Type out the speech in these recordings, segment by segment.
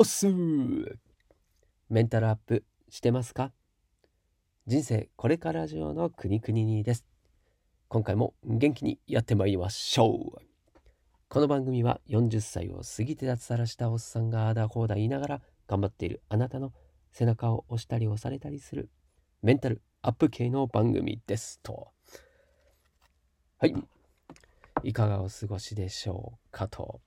おっすーメンタルアップしてますか？人生これから上の国々にです。今回も元気にやってまいりましょう。この番組は40歳を過ぎて脱サラしたおっさんがあだこうだ言いながら頑張っているあなたの背中を押したり押されたりするメンタルアップ系の番組ですと。はい。いかがお過ごしでしょうかと。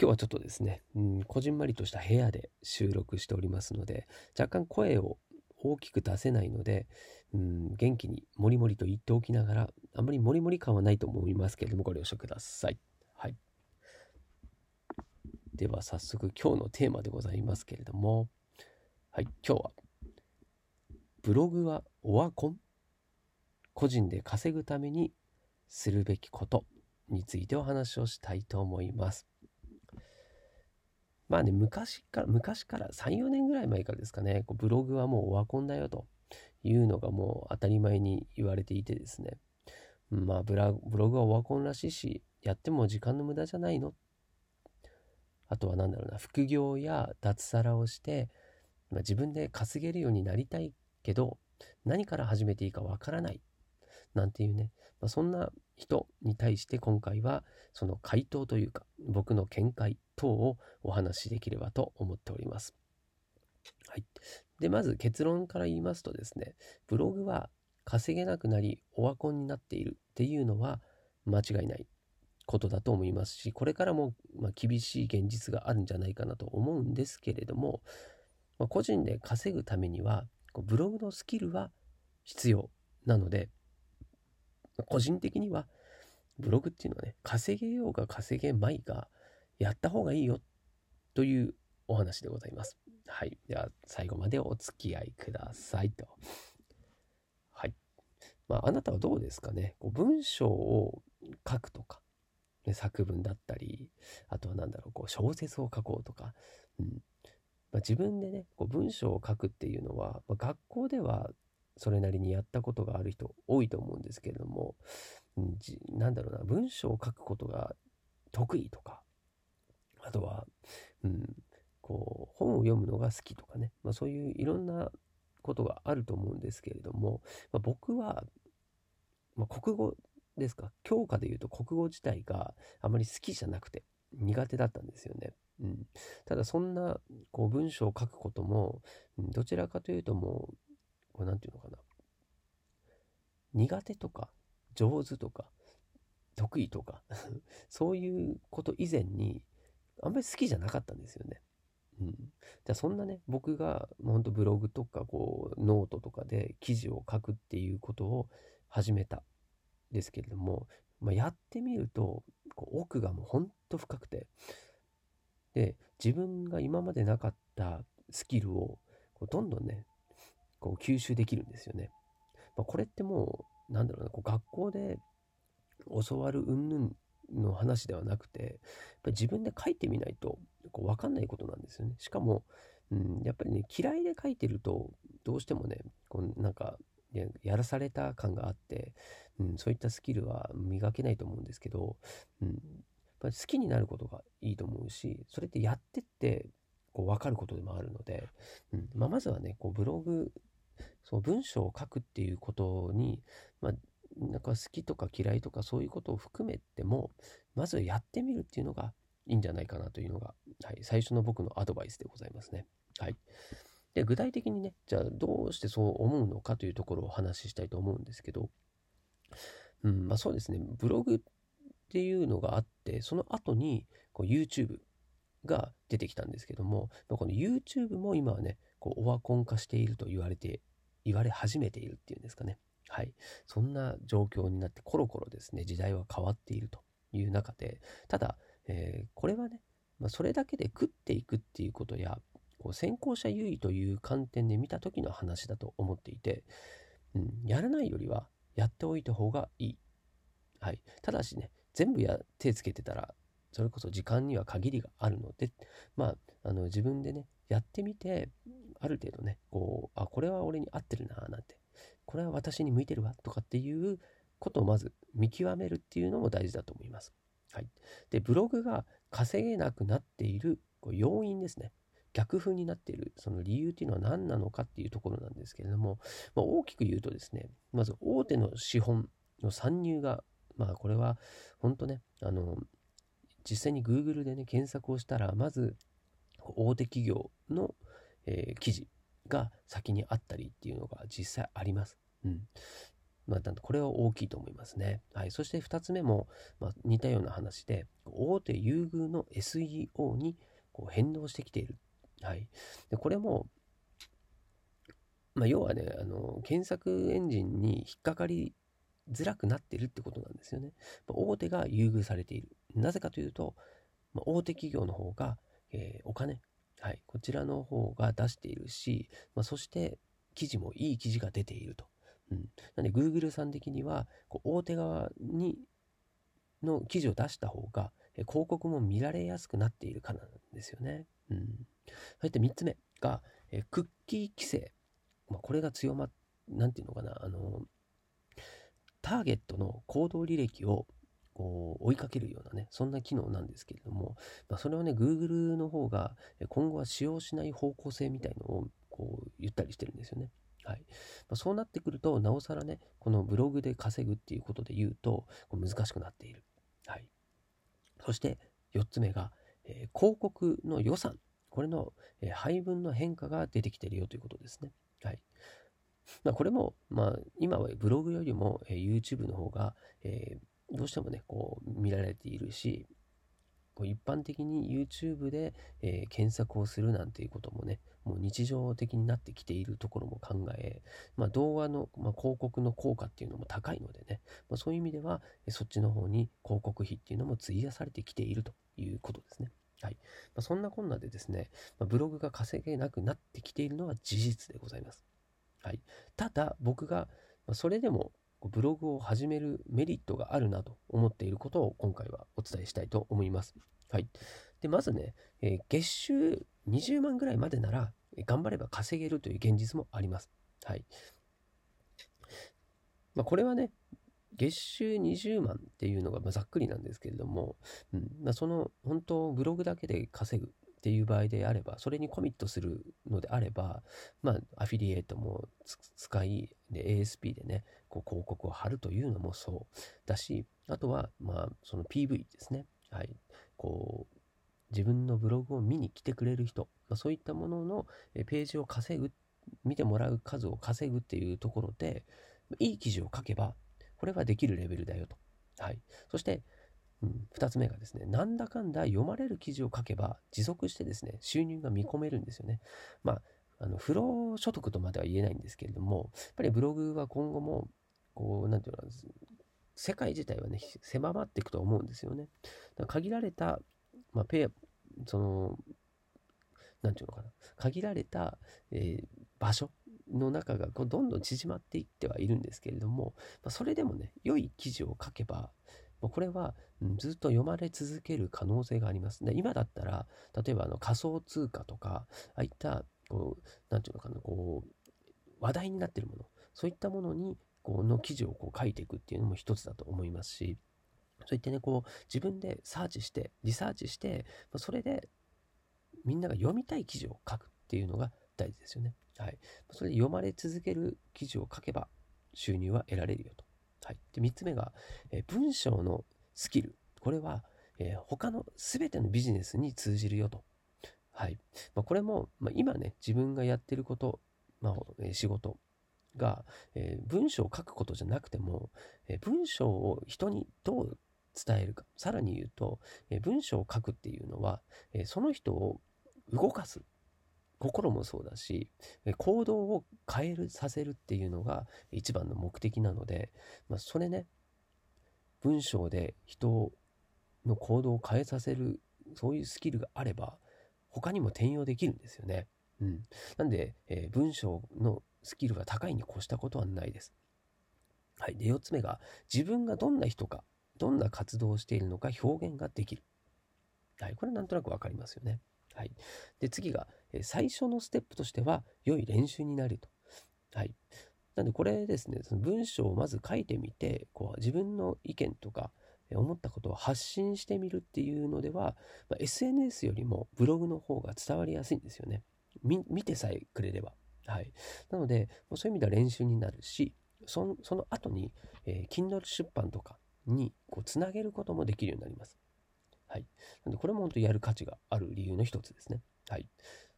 今日はちょっとですね、うん、こじんまりとした部屋で収録しておりますので、若干声を大きく出せないので、うん、元気にもりもりと言っておきながら、あんまりもりもり感はないと思いますけれども、ご了承ください。はい。では早速今日のテーマでございますけれども、はい、今日は、ブログはオワコン？個人で稼ぐためにするべきことについてお話をしたいと思います。まあね、昔から、昔から3、4年ぐらい前からですかね、こうブログはもうオワコンだよというのがもう当たり前に言われていてですね、まあブラブログはオワコンらしいし、やっても時間の無駄じゃないのあとは何だろうな、副業や脱サラをして、まあ、自分で稼げるようになりたいけど、何から始めていいかわからない。なんていうね、まあ、そんな人に対して今回はその回答というか僕の見解等をお話しできればと思っております。はい。で、まず結論から言いますとですね、ブログは稼げなくなりオワコンになっているっていうのは間違いないことだと思いますし、これからもま厳しい現実があるんじゃないかなと思うんですけれども、まあ、個人で稼ぐためにはブログのスキルは必要なので、個人的にはブログっていうのはね、稼げようが稼げまいが、やった方がいいよというお話でございます。はい。では、最後までお付き合いくださいと。はい。まあ、あなたはどうですかね？こう文章を書くとか、作文だったり、あとは何だろう、こう小説を書こうとか、うんまあ、自分でね、こう文章を書くっていうのは、まあ、学校ではそれなりにやったことがある人多いと思うんですけれども、なんだろうな、文章を書くことが得意とか、あとは、うん、こう、本を読むのが好きとかね、まあ、そういういろんなことがあると思うんですけれども、まあ、僕は、まあ、国語ですか、教科で言うと国語自体があまり好きじゃなくて苦手だったんですよね。うん、ただそんなこう文章を書くことも、どちらかというともうこれなんていうのかな。苦手とか、上手とか、得意とか そういうこと以前に、あんまり好きじゃなかったんですよね。うん。じゃそんなね、僕が、ほんとブログとか、こう、ノートとかで記事を書くっていうことを始めた。ですけれども、まあ、やってみると、こう奥がもうほんと深くて、で、自分が今までなかったスキルを、どんどんね、こう吸収できるんですよね。まあ、これってもう、なんだろうな、こう学校で教わる云々の話ではなくて、やっぱ自分で書いてみないとこう分かんないことなんですよね。しかも、うん、やっぱりね、嫌いで書いてると、どうしてもね、こうなんか、やらされた感があって、うん、そういったスキルは磨けないと思うんですけど、うん、やっぱ好きになることがいいと思うし、それってやってってこう分かることでもあるので、うんまあ、まずはね、こうブログその文章を書くっていうことに、まあ、なんか好きとか嫌いとかそういうことを含めても、まずやってみるっていうのがいいんじゃないかなというのが、はい、最初の僕のアドバイスでございますね。はい。で、具体的にね、じゃあどうしてそう思うのかというところをお話ししたいと思うんですけど、うん、まあそうですね、ブログっていうのがあって、その後にこう YouTube が出てきたんですけども、この YouTube も今はね、こうオワコン化していると言われて言われ始めているっていうんですかね。はい。そんな状況になってコロコロですね、時代は変わっているという中で、ただ、えー、これはね、まあ、それだけで食っていくっていうことや、こう先行者優位という観点で見た時の話だと思っていて、うん、やらないよりはやっておいた方がいい。はい。ただしね、全部や手つけてたら、それこそ時間には限りがあるので、まあ、あの自分でね、やってみて、ある程度ね、こう、あ、これは俺に合ってるな、なんて、これは私に向いてるわ、とかっていうことをまず見極めるっていうのも大事だと思います。はい。で、ブログが稼げなくなっているこう要因ですね。逆風になっているその理由っていうのは何なのかっていうところなんですけれども、まあ、大きく言うとですね、まず大手の資本の参入が、まあこれは本当ね、あの、実際に Google でね、検索をしたら、まず大手企業の、えー、記事が先にあったりっていうのが実際あります。うん。まあ、これは大きいと思いますね。はい。そして2つ目も、まあ、似たような話で、大手優遇の SEO にこう変動してきている。はい。で、これも、まあ、要はね、あの、検索エンジンに引っかかりづらくなってるってことなんですよね。ま大手が優遇されている。なぜかというと、ま、大手企業の方が、えー、お金、はい、こちらの方が出しているし、まあ、そして記事もいい記事が出ていると。うん、なんで Google さん的にはこう大手側にの記事を出した方が広告も見られやすくなっているからなんですよね。うん、そして3つ目がえクッキー規制、まあ、これが強まっなんていうのかなあのターゲットの行動履歴をこう追いかけるようなね、そんな機能なんですけれども、まあ、それをね、Google の方が今後は使用しない方向性みたいのをこう言ったりしてるんですよね。はいまあ、そうなってくると、なおさらね、このブログで稼ぐっていうことで言うと、こう難しくなっている。はい。そして4つ目が、えー、広告の予算。これの、えー、配分の変化が出てきてるよということですね。はい。まあ、これも、まあ、今はブログよりも、えー、YouTube の方が、えー、どうしてもね、こう、見られているし、こう一般的に YouTube で、えー、検索をするなんていうこともね、もう日常的になってきているところも考え、まあ、動画の、まあ、広告の効果っていうのも高いのでね、まあ、そういう意味では、そっちの方に広告費っていうのも費やされてきているということですね。はい。まあ、そんなこんなでですね、まあ、ブログが稼げなくなってきているのは事実でございます。はい、ただ僕がまそれでもブログを始めるメリットがあるなと思っていることを今回はお伝えしたいと思います。はい、でまずね、えー、月収20万ぐらいまでなら頑張れば稼げるという現実もあります。はいまあ、これはね月収20万っていうのがまざっくりなんですけれども、うんまあ、その本当ブログだけで稼ぐっていう場合であれば、それにコミットするのであれば、まあ、アフィリエイトも使い、で、ASP でね、こう広告を貼るというのもそうだし、あとは、まあ、その PV ですね。はい。こう、自分のブログを見に来てくれる人、まあ、そういったもののページを稼ぐ、見てもらう数を稼ぐっていうところで、いい記事を書けば、これはできるレベルだよと。はい。そして、うん、2つ目がですね、なんだかんだ読まれる記事を書けば持続してですね、収入が見込めるんですよね。まあ、あの不労所得とまでは言えないんですけれども、やっぱりブログは今後も、こう、なんていうの世界自体はね、狭まっていくと思うんですよね。だから限られた、まあ、ペア、その、なんていうのかな、限られた、えー、場所の中がこうどんどん縮まっていってはいるんですけれども、まあ、それでもね、良い記事を書けば、これはずっと読まれ続ける可能性があります。で今だったら、例えばあの仮想通貨とか、ああいった、こう、なんていうのかな、こう、話題になっているもの、そういったものに、この記事をこう書いていくっていうのも一つだと思いますし、そういってね、こう、自分でサーチして、リサーチして、それで、みんなが読みたい記事を書くっていうのが大事ですよね。はい。それで読まれ続ける記事を書けば収入は得られるよと。はい、で3つ目が、え、文章のスキル。これは、えー、他の全てのビジネスに通じるよと。はいまあ、これも、まあ、今ね、自分がやってること、まあえ、仕事が、え、文章を書くことじゃなくても、え、文章を人にどう伝えるか。さらに言うと、え、文章を書くっていうのは、え、その人を動かす。心もそうだし、行動を変える、させるっていうのが一番の目的なので、まあ、それね、文章で人の行動を変えさせる、そういうスキルがあれば、他にも転用できるんですよね。うん。なんで、えー、文章のスキルが高いに越したことはないです。はい。で、4つ目が、自分がどんな人か、どんな活動をしているのか表現ができる。はい。これなんとなくわかりますよね。はい。で、次が、最初のステップとしては、良い練習になると。はい。なんで、これですね、その文章をまず書いてみて、こう、自分の意見とか、思ったことを発信してみるっていうのでは、まあ、SNS よりもブログの方が伝わりやすいんですよね。見てさえくれれば。はい。なので、そういう意味では練習になるし、そのその後に、えー、Kindle 出版とかにこうつなげることもできるようになります。はい。なので、これも本当にやる価値がある理由の一つですね。はい。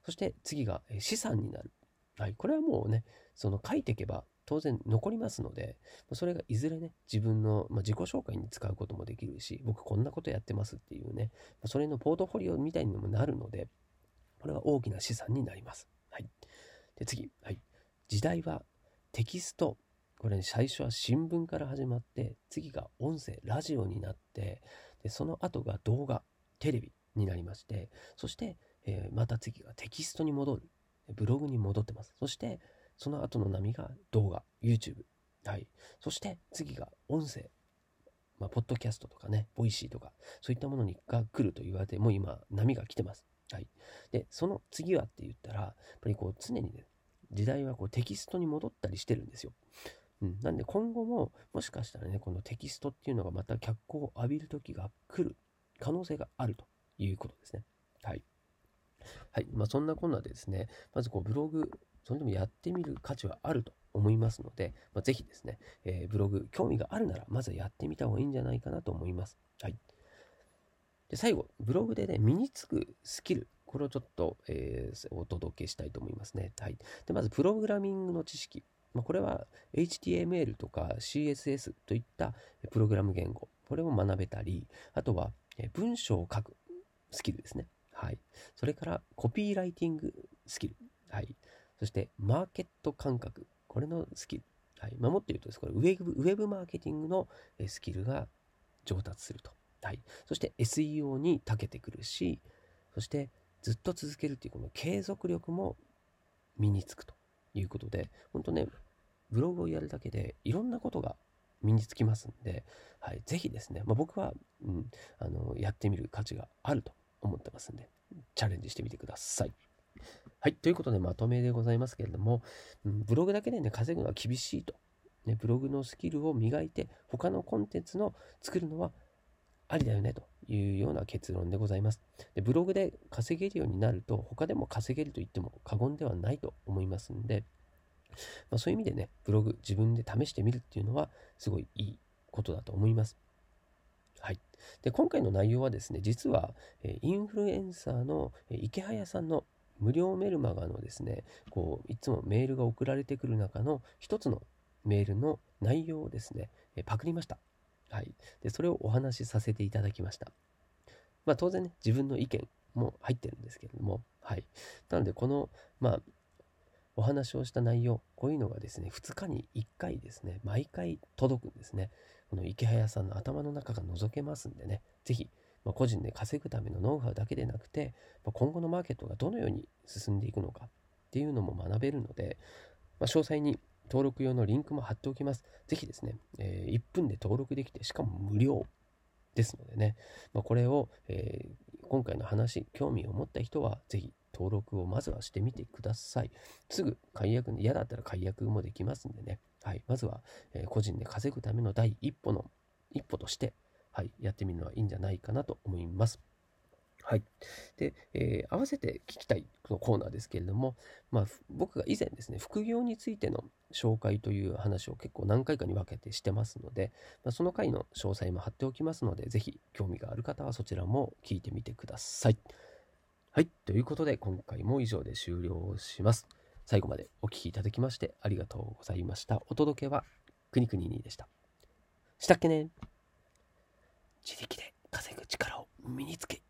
そして次が、資産になる。はい。これはもうね、その書いていけば当然残りますので、それがいずれね、自分の、ま、自己紹介に使うこともできるし、僕こんなことやってますっていうね、それのポートフォリオみたいにもなるので、これは大きな資産になります。はい。で、次。はい。時代はテキスト。これ、ね、最初は新聞から始まって、次が音声、ラジオになって、で、その後が動画、テレビになりまして、そして、えー、また次がテキストに戻る。ブログに戻ってます。そして、その後の波が動画、YouTube。はい。そして次が音声。まあ、ポッドキャストとかね、 Voicy とか、そういったものにが来ると言われて、もう今、波が来てます。はい。で、その次はって言ったら、やっぱりこう、常にね、時代はこうテキストに戻ったりしてるんですよ。うん。なんで今後も、もしかしたらね、このテキストっていうのがまた脚光を浴びる時が来る可能性があるということですね。はい。はい。まあ、そんなこんなでですね、まずこう、ブログ、それでもやってみる価値はあると思いますので、まあ、ぜひですね、えー、ブログ、興味があるなら、まずやってみた方がいいんじゃないかなと思います。はい。で最後、ブログでね、身につくスキル、これをちょっと、えー、お届けしたいと思いますね。はい。で、まず、プログラミングの知識。まあ、これは HTML とか CSS といったプログラム言語。これを学べたり、あとは文章を書くスキルですね。はい。それからコピーライティングスキル。はい。そして、マーケット感覚。これのスキル。はい。まあ、もっと言うとです、これウェブ、ウェブマーケティングのスキルが上達すると。はい。そして SEO に長けてくるし、そしてずっと続けるっていうこの継続力も身につくということで、本当ね、ブログをやるだけでいろんなことが身につきますんで、はい、ぜひですね、まあ、僕は、うん、あのやってみる価値があると思ってますんで、チャレンジしてみてください。はい。ということで、まとめでございますけれども、うん、ブログだけでね、稼ぐのは厳しいと。ね、ブログのスキルを磨いて、他のコンテンツの作るのはありだよね、というような結論でございます。でブログで稼げるようになると、他でも稼げると言っても過言ではないと思いますんで、まあ、そういう意味でね、ブログ自分で試してみるっていうのは、すごいいいことだと思います。はい。で、今回の内容はですね、実は、インフルエンサーの池早さんの無料メルマガのですね、こう、いつもメールが送られてくる中の一つのメールの内容をですね、パクりました。はい。で、それをお話しさせていただきました。まあ当然ね、自分の意見も入ってるんですけれども、はい。なので、この、まあ、お話をした内容、こういうのがですね、2日に1回ですね、毎回届くんですね。この池早さんの頭の中が覗けますんでね、ぜひまあ、個人で稼ぐためのノウハウだけでなくて、まあ、今後のマーケットがどのように進んでいくのかっていうのも学べるので、まあ、詳細に登録用のリンクも貼っておきます。ぜひですね、えー、1分で登録できて、しかも無料ですのでね、まあ、これを、えー、今回の話、興味を持った人は、ぜひ登録をまずはしてみてください。すぐ解約、嫌だったら解約もできますんでね、はい、まずは、えー、個人で稼ぐための第一歩の一歩として、はい、やってみるのはいいんじゃないかなと思います。はい。で、えー、合わせて聞きたいこのコーナーですけれども、まあ、僕が以前ですね、副業についての紹介という話を結構何回かに分けてしてますので、まあ、その回の詳細も貼っておきますので、ぜひ興味がある方はそちらも聞いてみてください。はい。ということで、今回も以上で終了します。最後までお聴きいただきましてありがとうございました。お届けはくにくににでした。したっけね自力で稼ぐ力を身につけ